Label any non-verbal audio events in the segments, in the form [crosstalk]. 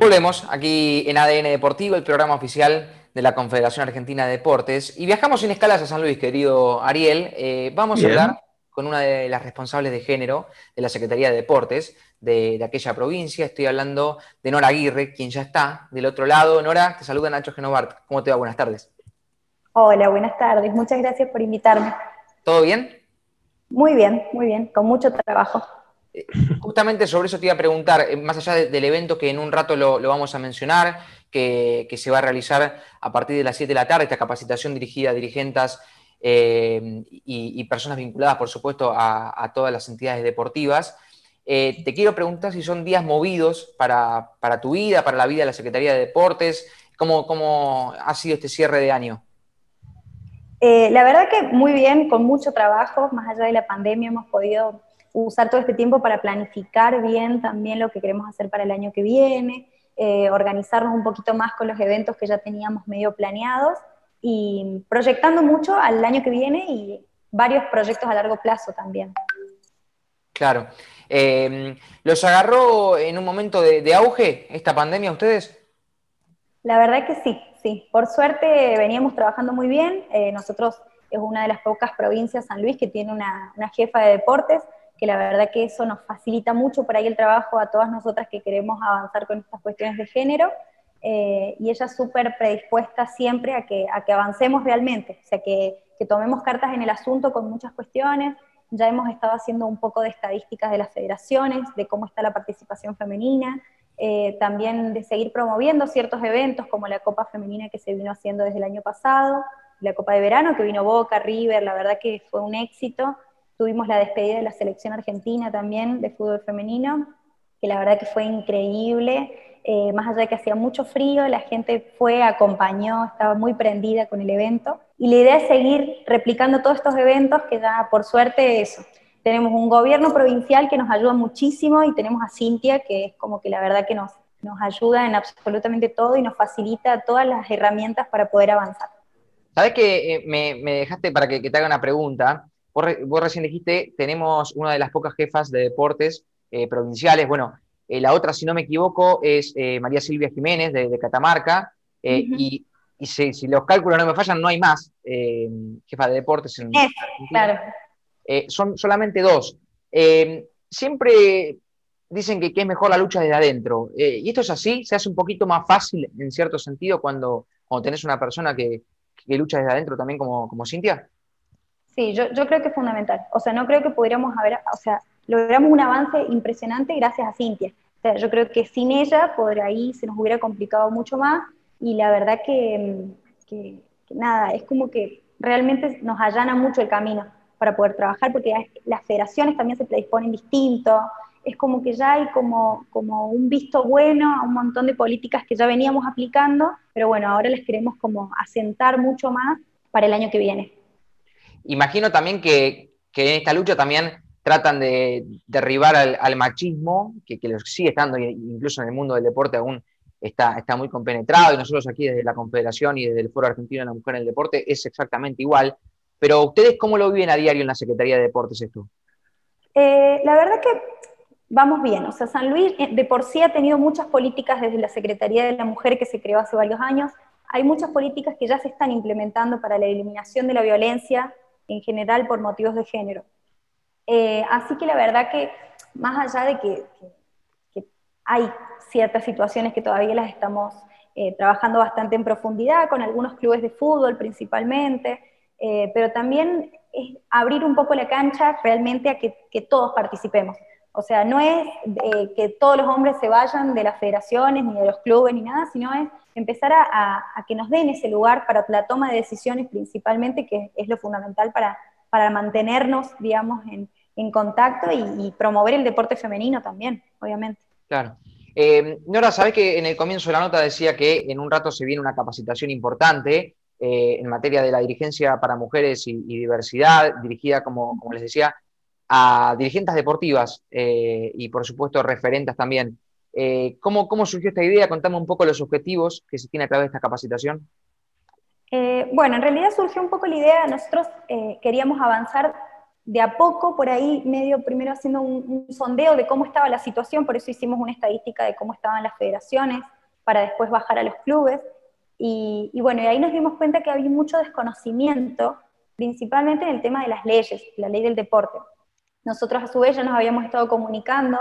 Volvemos aquí en ADN Deportivo, el programa oficial de la Confederación Argentina de Deportes. Y viajamos sin escalas a San Luis, querido Ariel. Eh, vamos a hablar con una de las responsables de género de la Secretaría de Deportes de, aquella provincia. Estoy hablando de Nora Aguirre, quien ya está del otro lado. Nora, te saluda Nacho Genovart. ¿Cómo te va? Buenas tardes. Hola, buenas tardes. Muchas gracias por invitarme. ¿Todo bien? Muy bien, muy bien, con mucho trabajo. Eh, justamente sobre eso te iba a preguntar, eh, más allá del evento que en un rato lo, vamos a mencionar, que, se va a realizar a partir de las 7 de la tarde, esta capacitación dirigida a dirigentes eh, y, personas vinculadas, por supuesto, a, todas las entidades deportivas. te quiero preguntar si son días movidos para, tu vida, para la vida de la Secretaría de Deportes, ¿cómo, cómo ha sido este cierre de año? la verdad que muy bien, con mucho trabajo, más allá de la pandemia hemos podido usar todo este tiempo para planificar bien también lo que queremos hacer para el año que viene, eh, organizarnos un poquito más con los eventos que ya teníamos medio planeados y proyectando mucho al año que viene y varios proyectos a largo plazo también. Claro. Em, ¿Los agarró en un momento de, auge esta pandemia ustedes? La verdad que sí, sí. Por suerte veníamos trabajando muy bien. Eh, nosotros es una de las pocas provincias, San Luis, que tiene una, una jefa de deportes que la verdad que eso nos facilita mucho por ahí el trabajo a todas nosotras que queremos avanzar con estas cuestiones de género, eh, y ella súper predispuesta siempre a que, a que avancemos realmente, o sea, que, que, tomemos cartas en el asunto con muchas cuestiones, ya hemos estado haciendo un poco de estadísticas de las federaciones, de cómo está la participación femenina, eh, también de seguir promoviendo ciertos eventos como la Copa Femenina que se vino haciendo desde el año pasado, la Copa de Verano que vino Boca, River, la verdad que fue un éxito, Tuvimos la despedida de la selección argentina también de fútbol femenino, que la verdad que fue increíble. Eh, más allá de que hacía mucho frío, la gente fue, acompañó, estaba muy prendida con el evento. Y la idea es seguir replicando todos estos eventos que ya, por suerte, eso. Tenemos un gobierno provincial que nos ayuda muchísimo y tenemos a Cintia, que es como que la verdad que nos, nos ayuda en absolutamente todo y nos facilita todas las herramientas para poder avanzar. Sabes que eh, me, dejaste para que, te haga una pregunta. Vos, recién dijiste, tenemos una de las pocas jefas de deportes eh, provinciales. Bueno, eh, la otra, si no me equivoco, es eh, María Silvia Jiménez de, Catamarca. Y, si, los cálculos no me fallan, no hay más jefa de deportes en Claro. son solamente dos. siempre dicen que, es mejor la lucha desde adentro. y esto es así, se hace un poquito más fácil en cierto sentido cuando, cuando tenés una persona que, lucha desde adentro también como, como Cintia. Sí, yo, creo que es fundamental. O sea, no creo que pudiéramos haber, o sea, logramos un avance impresionante gracias a Cintia. O sea, yo creo que sin ella, por ahí se nos hubiera complicado mucho más y la verdad que, que, nada, es como que realmente nos allana mucho el camino para poder trabajar porque las federaciones también se predisponen distinto, es como que ya hay como, como un visto bueno a un montón de políticas que ya veníamos aplicando, pero bueno, ahora las queremos como asentar mucho más para el año que viene. Imagino también que, en esta lucha también tratan de derribar al, machismo, que, que, sigue estando, incluso en el mundo del deporte aún está, muy compenetrado, y nosotros aquí desde la Confederación y desde el Foro Argentino de la Mujer en el Deporte es exactamente igual. Pero ustedes, ¿cómo lo viven a diario en la Secretaría de Deportes esto? Eh, la verdad que vamos bien. O sea, San Luis eh, de por sí ha tenido muchas políticas desde la Secretaría de la Mujer que se creó hace varios años. Hay muchas políticas que ya se están implementando para la eliminación de la violencia en general por motivos de género. Eh, así que la verdad que más allá de que, hay ciertas situaciones que todavía las estamos eh, trabajando bastante en profundidad, con algunos clubes de fútbol principalmente, eh, pero también es abrir un poco la cancha realmente a que, todos participemos. O sea, no es que todos los hombres se vayan de las federaciones, ni de los clubes, ni nada, sino es empezar a, que nos den ese lugar para la toma de decisiones principalmente, que es lo fundamental para, para mantenernos, digamos, en, contacto y, promover el deporte femenino también, obviamente. Claro. Eh, Nora, sabes que en el comienzo de la nota decía que en un rato se viene una capacitación importante eh, en materia de la dirigencia para mujeres y, diversidad, dirigida, como, como, les decía, a dirigentes deportivas eh, y, por supuesto, referentes también. Eh, ¿cómo, surgió esta idea? Contame un poco los objetivos que se tiene a través de esta capacitación. Eh, bueno, en realidad surgió un poco la idea, nosotros eh, queríamos avanzar de a poco, por ahí medio primero haciendo un, sondeo de cómo estaba la situación, por eso hicimos una estadística de cómo estaban las federaciones, para después bajar a los clubes. Y, y, bueno, y ahí nos dimos cuenta que había mucho desconocimiento, principalmente en el tema de las leyes, la ley del deporte. Nosotros a su vez ya nos habíamos estado comunicando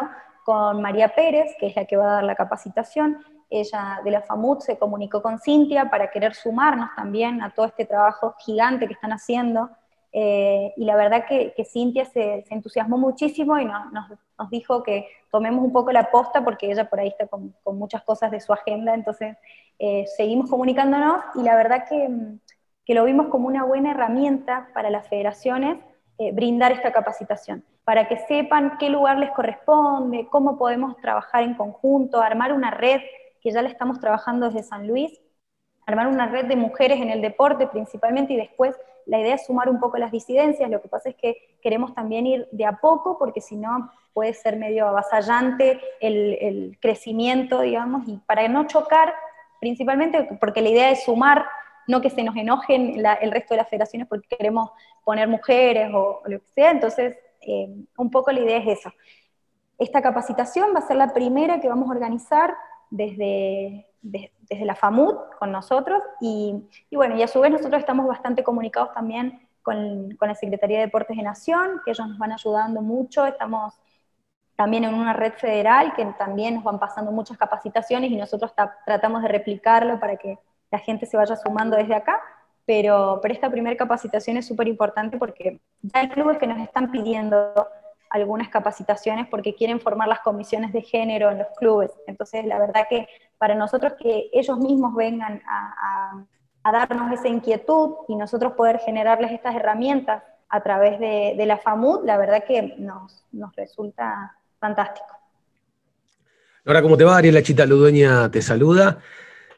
con María Pérez, que es la que va a dar la capacitación. Ella de la FAMUT se comunicó con Cintia para querer sumarnos también a todo este trabajo gigante que están haciendo. Eh, y la verdad que, Cintia se, entusiasmó muchísimo y nos, dijo que tomemos un poco la posta porque ella por ahí está con, muchas cosas de su agenda, entonces eh, seguimos comunicándonos y la verdad que, lo vimos como una buena herramienta para las federaciones eh, brindar esta capacitación, para que sepan qué lugar les corresponde, cómo podemos trabajar en conjunto, armar una red que ya la estamos trabajando desde San Luis, armar una red de mujeres en el deporte principalmente y después la idea es sumar un poco las disidencias, lo que pasa es que queremos también ir de a poco, porque si no puede ser medio avasallante el, crecimiento, digamos, y para no chocar, principalmente porque la idea es sumar, no que se nos enojen el resto de las federaciones porque queremos poner mujeres o, lo que sea, entonces eh, un poco la idea es eso. Esta capacitación va a ser la primera que vamos a organizar desde, desde la FAMUD con nosotros y, bueno, y a su vez nosotros estamos bastante comunicados también con, con, la Secretaría de Deportes de Nación, que ellos nos van ayudando mucho, estamos también en una red federal que también nos van pasando muchas capacitaciones y nosotros tratamos de replicarlo para que la gente se vaya sumando desde acá, pero, pero esta primera capacitación es súper importante porque ya hay clubes que nos están pidiendo algunas capacitaciones porque quieren formar las comisiones de género en los clubes. Entonces, la verdad que para nosotros que ellos mismos vengan a, darnos esa inquietud y nosotros poder generarles estas herramientas a través de, la FAMUD, la verdad que nos, resulta fantástico. Ahora, ¿cómo te va? Ariela Chita Ludueña te saluda.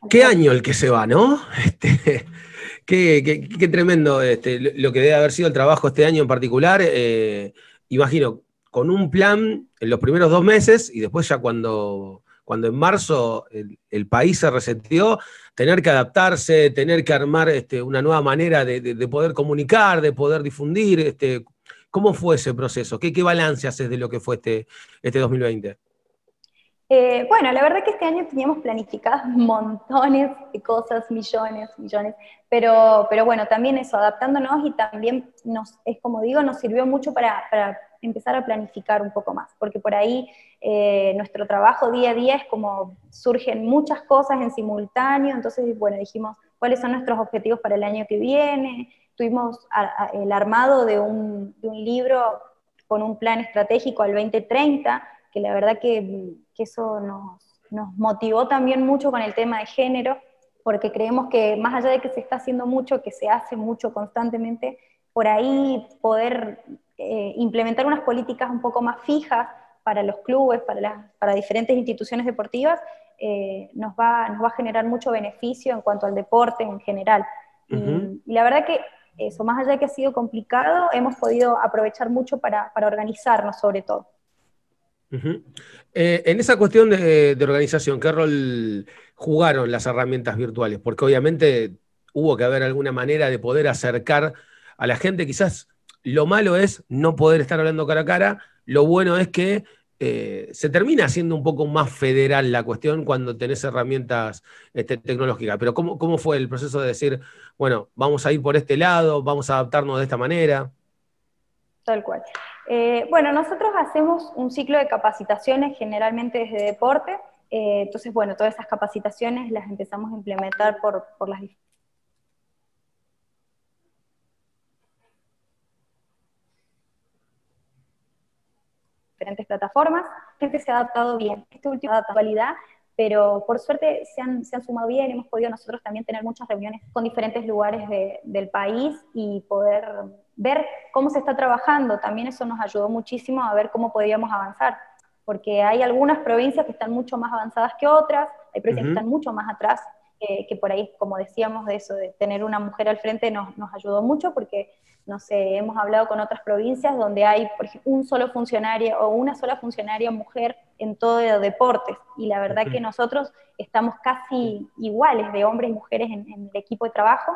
Qué año el que se va, ¿no? [laughs] Este, qué, tremendo este, lo que debe haber sido el trabajo este año en particular. Eh, imagino, con un plan en los primeros dos meses y después ya cuando, cuando en marzo el, país se resetió, tener que adaptarse, tener que armar este, una nueva manera de, poder comunicar, de poder difundir. Este, ¿Cómo fue ese proceso? ¿Qué, qué balance haces de lo que fue este, este 2020? Eh, bueno, la verdad que este año teníamos planificadas [laughs] montones de cosas, millones, millones, pero, pero bueno, también eso, adaptándonos y también nos, es como digo, nos sirvió mucho para, empezar a planificar un poco más, porque por ahí eh, nuestro trabajo día a día es como surgen muchas cosas en simultáneo, entonces, bueno, dijimos cuáles son nuestros objetivos para el año que viene, tuvimos el armado de un, de un libro con un plan estratégico al 2030, que la verdad que, eso nos, motivó también mucho con el tema de género, porque creemos que más allá de que se está haciendo mucho, que se hace mucho constantemente, por ahí poder eh, implementar unas políticas un poco más fijas para los clubes, para, para diferentes instituciones deportivas, eh, nos, va, nos va a generar mucho beneficio en cuanto al deporte en general. y, la verdad que eso, más allá de que ha sido complicado, hemos podido aprovechar mucho para, para organizarnos sobre todo. Eh, en esa cuestión de, organización, ¿qué rol jugaron las herramientas virtuales? Porque obviamente hubo que haber alguna manera de poder acercar a la gente. Quizás lo malo es no poder estar hablando cara a cara, lo bueno es que eh, se termina haciendo un poco más federal la cuestión cuando tenés herramientas este, tecnológicas. Pero ¿cómo, ¿cómo fue el proceso de decir, bueno, vamos a ir por este lado, vamos a adaptarnos de esta manera? Tal cual. Eh, bueno, nosotros hacemos un ciclo de capacitaciones generalmente desde deporte, eh, entonces, bueno, todas esas capacitaciones las empezamos a implementar por, por las diferentes plataformas. La gente se ha adaptado bien. Esta última actualidad pero por suerte se han, se han, sumado bien, hemos podido nosotros también tener muchas reuniones con diferentes lugares del país y poder ver cómo se está trabajando. También eso nos ayudó muchísimo a ver cómo podíamos avanzar, porque hay algunas provincias que están mucho más avanzadas que otras, hay provincias que están mucho más atrás, que por ahí, como decíamos, de eso, de tener una mujer al frente nos, nos ayudó mucho, porque, no sé, hemos hablado con otras provincias donde hay, por ejemplo, un solo funcionario o una sola funcionaria mujer en todo deportes, y la verdad que nosotros estamos casi iguales de hombres y mujeres en, en el equipo de trabajo,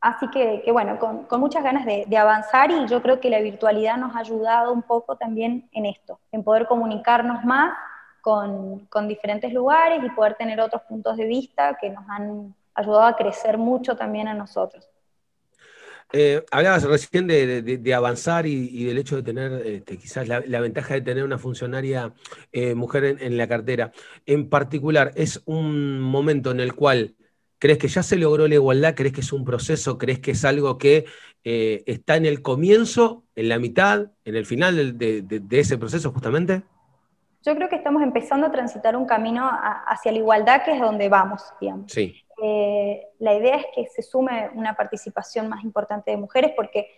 Así que, bueno, con, muchas ganas de, avanzar y yo creo que la virtualidad nos ha ayudado un poco también en esto, en poder comunicarnos más con, con diferentes lugares y poder tener otros puntos de vista que nos han ayudado a crecer mucho también a nosotros. Eh, hablabas recién de, avanzar y, del hecho de tener este, quizás la, ventaja de tener una funcionaria eh, mujer en, la cartera. En particular, ¿es un momento en el cual crees que ya se logró la igualdad? ¿Crees que es un proceso? ¿Crees que es algo que eh, está en el comienzo, en la mitad, en el final de, ese proceso justamente? Yo creo que estamos empezando a transitar un camino hacia la igualdad, que es donde vamos, digamos. Sí. Eh, la idea es que se sume una participación más importante de mujeres porque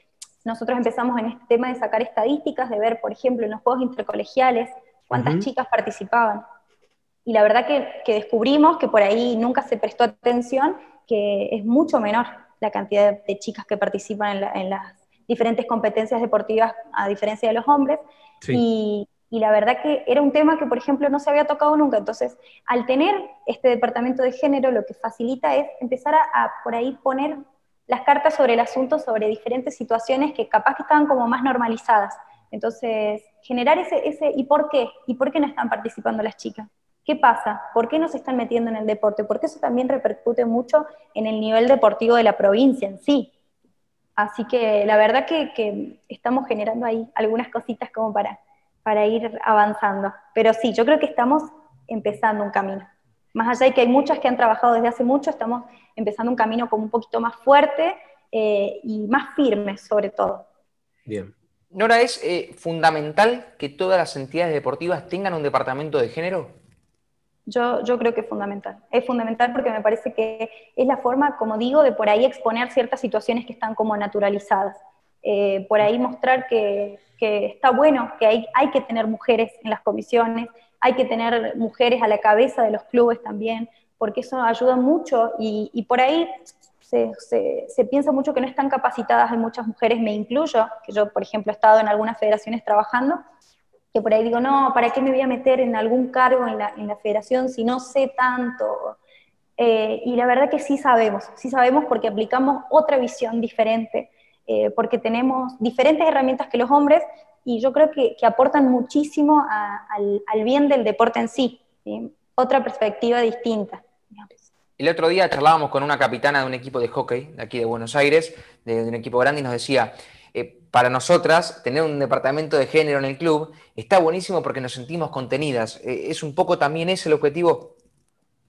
nosotros empezamos en este tema de sacar estadísticas, de ver, por ejemplo, en los juegos intercolegiales cuántas chicas participaban. Y la verdad que, descubrimos que por ahí nunca se prestó atención, que es mucho menor la cantidad de, chicas que participan en, las diferentes competencias deportivas a diferencia de los hombres. Y, y la verdad que era un tema que, por ejemplo, no se había tocado nunca. Entonces, al tener este departamento de género, lo que facilita es empezar a, por ahí poner las cartas sobre el asunto, sobre diferentes situaciones que capaz que estaban como más normalizadas. Entonces, generar ese, ese ¿y por qué? ¿Y por qué no están participando las chicas? ¿Qué pasa? ¿Por qué no se están metiendo en el deporte? Porque eso también repercute mucho en el nivel deportivo de la provincia en sí. Así que la verdad que, que estamos generando ahí algunas cositas como para para ir avanzando. Pero sí, yo creo que estamos empezando un camino. Más allá de que hay muchas que han trabajado desde hace mucho, estamos empezando un camino como un poquito más fuerte eh, y más firme sobre todo. Bien. Nora, ¿es eh, fundamental que todas las entidades deportivas tengan un departamento de género? Yo, yo creo que es fundamental. Es fundamental porque me parece que es la forma, como digo, de por ahí exponer ciertas situaciones que están como naturalizadas. Eh, por ahí mostrar que, está bueno, que hay, hay que tener mujeres en las comisiones, hay que tener mujeres a la cabeza de los clubes también, porque eso ayuda mucho y, por ahí se, piensa mucho que no están capacitadas, hay muchas mujeres, me incluyo, que yo por ejemplo he estado en algunas federaciones trabajando, que por ahí digo, no, ¿para qué me voy a meter en algún cargo en la, federación si no sé tanto? Eh, y la verdad que sí sabemos, sí sabemos porque aplicamos otra visión diferente eh, porque tenemos diferentes herramientas que los hombres y yo creo que, aportan muchísimo al, bien del deporte en sí, otra perspectiva distinta. El otro día charlábamos con una capitana de un equipo de hockey de aquí de Buenos Aires, de, un equipo grande, y nos decía, eh, para nosotras tener un departamento de género en el club está buenísimo porque nos sentimos contenidas. Eh, es un poco también ese el objetivo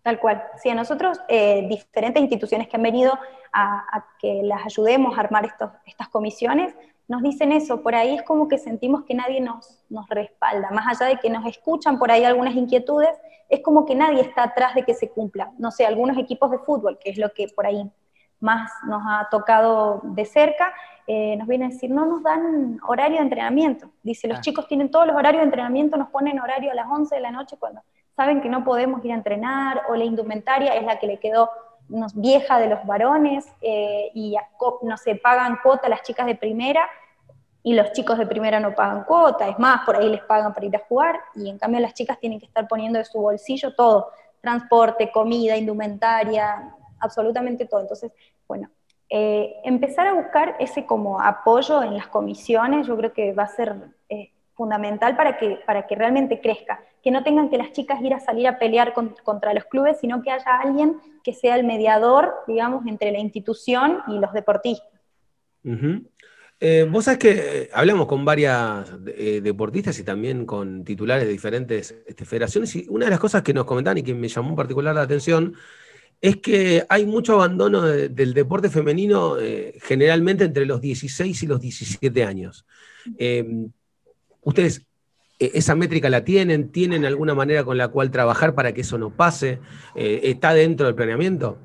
Tal cual. Sí, a nosotros, eh, diferentes instituciones que han venido a, que las ayudemos a armar estos, estas comisiones, nos dicen eso. Por ahí es como que sentimos que nadie nos, nos respalda. Más allá de que nos escuchan por ahí algunas inquietudes, es como que nadie está atrás de que se cumpla. No sé, algunos equipos de fútbol, que es lo que por ahí más nos ha tocado de cerca, eh, nos vienen a decir, no nos dan horario de entrenamiento. Dice, los ah. chicos tienen todos los horarios de entrenamiento, nos ponen horario a las 11 de la noche cuando saben que no podemos ir a entrenar o la indumentaria es la que le quedó vieja de los varones eh, y no se pagan cuota las chicas de primera y los chicos de primera no pagan cuota, es más, por ahí les pagan para ir a jugar y en cambio las chicas tienen que estar poniendo de su bolsillo todo, transporte, comida, indumentaria, absolutamente todo. Entonces, bueno, eh, empezar a buscar ese como apoyo en las comisiones, yo creo que va a ser fundamental para que, para que realmente crezca, que no tengan que las chicas ir a salir a pelear contra los clubes, sino que haya alguien que sea el mediador, digamos, entre la institución y los deportistas. Eh, vos sabés que eh, hablamos con varias eh, deportistas y también con titulares de diferentes este, federaciones y una de las cosas que nos comentaban y que me llamó en particular la atención es que hay mucho abandono del deporte femenino generalmente entre los 16 y los 17 años. ¿Ustedes e, esa métrica la tienen? ¿Tienen alguna manera con la cual trabajar para que eso no pase? Eh, ¿Está dentro del planeamiento?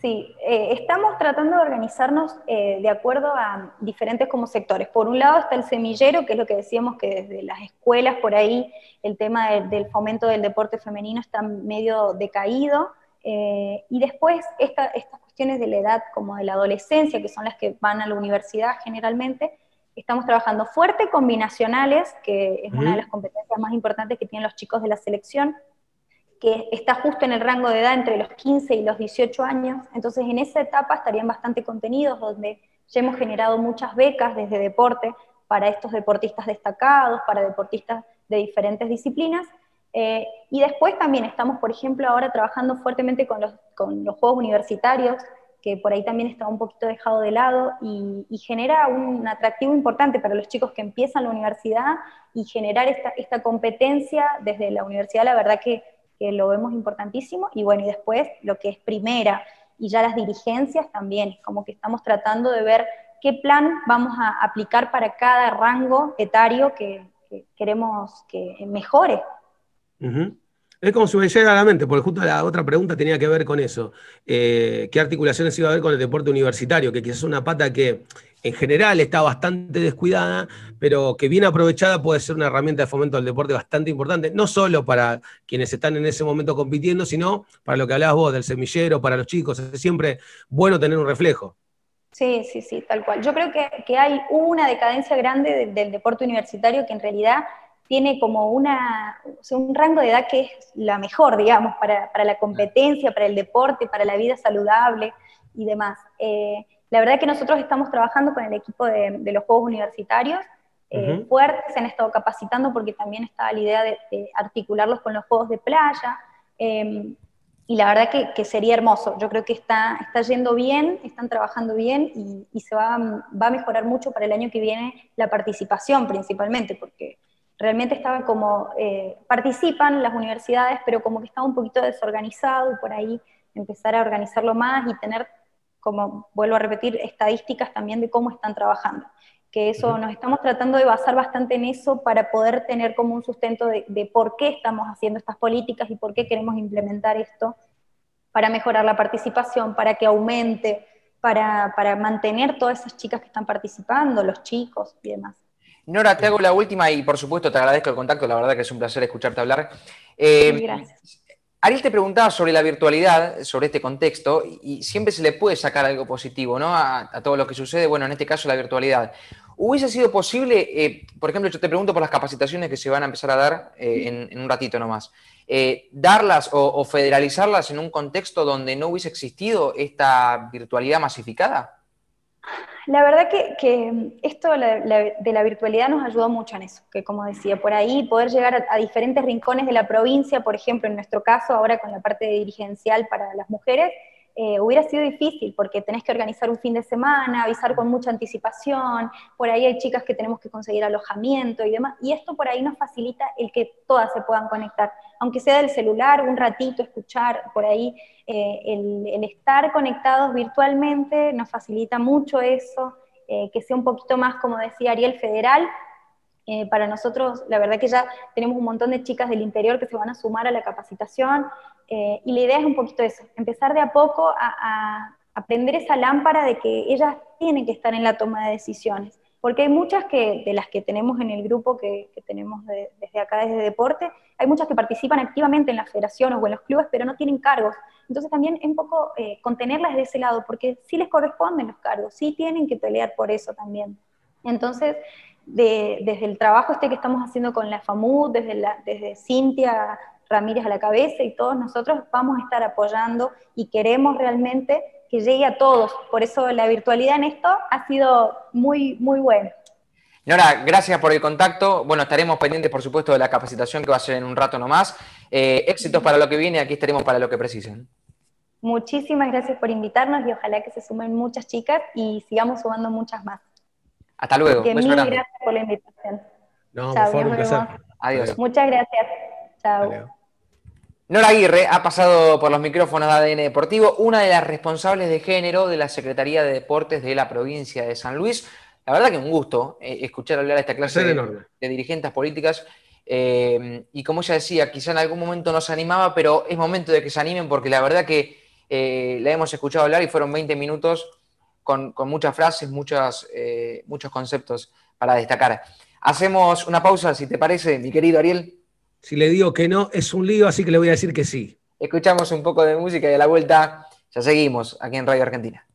Sí, eh, estamos tratando de organizarnos eh, de acuerdo a diferentes como sectores. Por un lado está el semillero, que es lo que decíamos que desde las escuelas por ahí el tema del fomento del deporte femenino está medio decaído. y después estas cuestiones de la edad como de la adolescencia, que son las que van a la universidad generalmente, Estamos trabajando fuerte combinacionales, que es una de las competencias más importantes que tienen los chicos de la selección, que está justo en el rango de edad entre los 15 y los 18 años. Entonces, en esa etapa estarían bastante contenidos, donde ya hemos generado muchas becas desde deporte para estos deportistas destacados, para deportistas de diferentes disciplinas. Eh, y después también estamos, por ejemplo, ahora trabajando fuertemente con los, con los Juegos Universitarios, que por ahí también está un poquito dejado de lado y, genera un atractivo importante para los chicos que empiezan la universidad y generar esta, esta competencia desde la universidad, la verdad que, que, lo vemos importantísimo. Y bueno, y después lo que es primera y ya las dirigencias también, como que estamos tratando de ver qué plan vamos a aplicar para cada rango etario que, queremos que mejore. Es como si me llegara a la mente, porque justo la otra pregunta tenía que ver con eso. Eh, ¿Qué articulaciones iba a haber con el deporte universitario? Que quizás es una pata que en general está bastante descuidada, pero que bien aprovechada puede ser una herramienta de fomento del deporte bastante importante, no solo para quienes están en ese momento compitiendo, sino para lo que hablabas vos del semillero, para los chicos. Es siempre bueno tener un reflejo. Sí, sí, sí, tal cual. Yo creo que, hay una decadencia grande del deporte universitario que en realidad tiene como una, un rango de edad que es la mejor, digamos, para, la competencia, para el deporte, para la vida saludable y demás. Eh, la verdad que nosotros estamos trabajando con el equipo de, los Juegos Universitarios, eh, fuertes, se han estado capacitando porque también estaba la idea de, articularlos con los Juegos de Playa, em, y la verdad que, sería hermoso. Yo creo que está, está yendo bien, están trabajando bien y, y se va, va, a mejorar mucho para el año que viene la participación principalmente, porque realmente estaba como, eh, participan las universidades, pero como que estaba un poquito desorganizado y por ahí empezar a organizarlo más y tener, como vuelvo a repetir, estadísticas también de cómo están trabajando. Que eso nos estamos tratando de basar bastante en eso para poder tener como un sustento de, por qué estamos haciendo estas políticas y por qué queremos implementar esto para mejorar la participación, para que aumente, para, para mantener todas esas chicas que están participando, los chicos y demás. Nora, te hago la última y por supuesto te agradezco el contacto, la verdad que es un placer escucharte hablar. Eh, gracias. Ariel te preguntaba sobre la virtualidad, sobre este contexto, y siempre se le puede sacar algo positivo ¿no? a, todo lo que sucede, bueno, en este caso la virtualidad. ¿Hubiese sido posible, eh, por ejemplo, yo te pregunto por las capacitaciones que se van a empezar a dar eh, en, un ratito nomás, darlas o federalizarlas en un contexto donde no hubiese existido esta virtualidad masificada? La verdad que, esto de la virtualidad nos ayudó mucho en eso, que como decía, por ahí poder llegar a, diferentes rincones de la provincia, por ejemplo, en nuestro caso ahora con la parte dirigencial para las mujeres, eh, hubiera sido difícil porque tenés que organizar un fin de semana, avisar con mucha anticipación, por ahí hay chicas que tenemos que conseguir alojamiento y demás, y esto por ahí nos facilita el que todas se puedan conectar, aunque sea del celular, un ratito, escuchar por ahí, eh, el, estar conectados virtualmente nos facilita mucho eso, eh, que sea un poquito más, como decía Ariel, federal, para nosotros, la verdad que ya tenemos un montón de chicas del interior que se van a sumar a la capacitación, eh, y la idea es un poquito eso, empezar de a poco a, aprender esa lámpara de que ellas tienen que estar en la toma de decisiones. Porque hay muchas que, de las que tenemos en el grupo que, tenemos desde acá, desde deporte, hay muchas que participan activamente en las federaciones o en los clubes, pero no tienen cargos. Entonces también es un poco eh, contenerlas de ese lado, porque sí les corresponden los cargos, sí tienen que pelear por eso también. Entonces, desde el trabajo este que estamos haciendo con la FAMUD, desde, la, desde Cintia Ramírez a la cabeza y todos nosotros vamos a estar apoyando y queremos realmente que llegue a todos. Por eso la virtualidad en esto ha sido muy, muy buena. Nora, gracias por el contacto. Bueno, estaremos pendientes, por supuesto, de la capacitación que va a ser en un rato nomás. Eh, éxitos para lo que viene, aquí estaremos para lo que precisen. Muchísimas gracias por invitarnos y ojalá que se sumen muchas chicas y sigamos sumando muchas más. Hasta luego. mil gracias por la invitación. No, por favor, un placer. Adiós. Muchas gracias. Chao. Nora Aguirre ha pasado por los micrófonos de ADN Deportivo, una de las responsables de género de la Secretaría de Deportes de la provincia de San Luis. La verdad que un gusto eh, escuchar hablar a esta clase de, dirigentes políticas. Eh, y como ella decía, quizá en algún momento no se animaba, pero es momento de que se animen porque la verdad que eh, la hemos escuchado hablar y fueron 20 minutos con, muchas frases, muchos conceptos para destacar. Hacemos una pausa, si te parece, mi querido Ariel. Si le digo que no, es un lío, así que le voy a decir que sí. Escuchamos un poco de música y a la vuelta ya seguimos aquí en Radio Argentina.